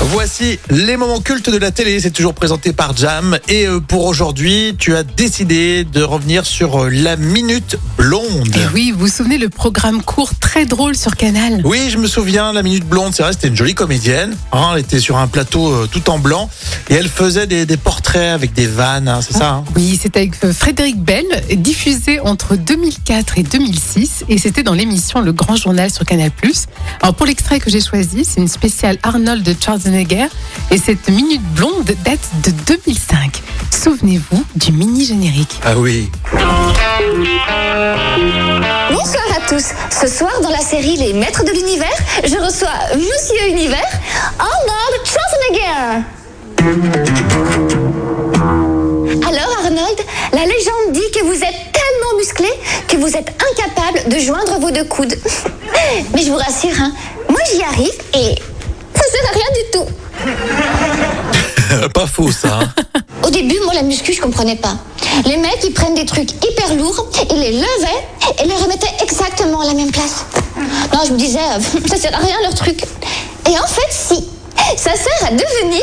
Voici les moments cultes de la télé, c'est toujours présenté par Jam. Et euh, pour aujourd'hui, tu as décidé de revenir sur euh, la Minute Blonde. Et oui, vous vous souvenez le programme court très drôle sur Canal Oui, je me souviens, la Minute Blonde, c'est vrai, c'était une jolie comédienne. hein, elle était sur un plateau euh, tout en blanc et elle faisait des, des portraits avec des vannes, hein, c'est ça hein? Oui, c'était avec Frédéric Bell, diffusé entre 2004 et 2006, et c'était dans l'émission Le Grand Journal sur Canal+. Alors pour l'extrait que j'ai choisi, c'est une spéciale Arnold de Schwarzenegger, et cette minute blonde date de 2005. Souvenez-vous du mini générique. Ah oui. Bonsoir à tous. Ce soir, dans la série Les Maîtres de l'Univers, je reçois Monsieur Univers, Arnold Schwarzenegger. Alors, Arnold, la légende dit que vous êtes tellement musclé que vous êtes incapable de joindre vos deux coudes. Mais je vous rassure, hein, moi j'y arrive et ça sert à rien du tout. Pas faux ça. hein. Au début, moi, la muscu, je comprenais pas. Les mecs, ils prennent des trucs hyper lourds, ils les levaient et les remettaient exactement à la même place. Non, je me disais, euh, ça sert à rien leur truc. Et en fait, si. Ça sert à devenir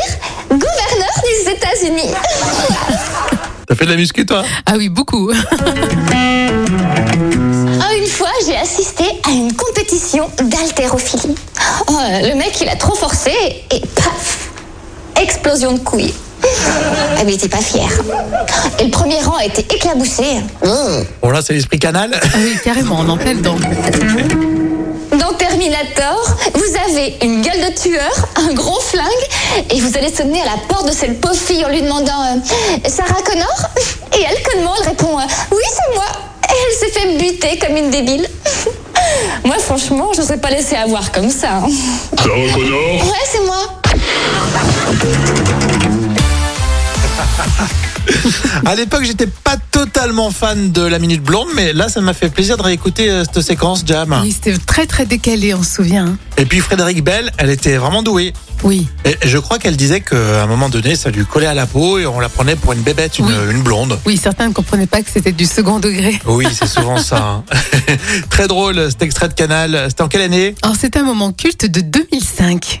gouverneur des États-Unis. T'as fait de la muscu toi? Ah oui, beaucoup. Ah, une fois, j'ai assisté à une compétition d'haltérophilie. Oh, le mec, il a trop forcé et paf Explosion de couilles. Ah, mais il était pas fier. Et le premier rang a été éclaboussé. Bon là, c'est l'esprit canal. Ah oui, carrément, on en plein dedans. Dans Terminator, vous avez une gueule de tueur, un gros flingue, et vous allez sonner à la porte de cette pauvre fille en lui demandant euh, Sarah Connor? Et elle, connement, elle répond euh, Oui, c'est moi. Et elle s'est fait buter comme une débile. Moi, franchement, je ne serais pas laissée avoir comme ça. hein. Sarah Connor Ouais, c'est moi. À l'époque, j'étais pas totalement fan de la Minute Blonde, mais là, ça m'a fait plaisir de réécouter euh, cette séquence Jam. Oui, c'était très très décalé, on se souvient. hein. Et puis Frédéric Bell, elle était vraiment douée. Oui. Et je crois qu'elle disait qu'à un moment donné, ça lui collait à la peau et on la prenait pour une bébête, une, Oui. une blonde. Oui, certains ne comprenaient pas que c'était du second degré. Oui, c'est souvent ça. hein. Très drôle cet extrait de Canal. C'était en quelle année? Alors c'est un moment culte de 2005.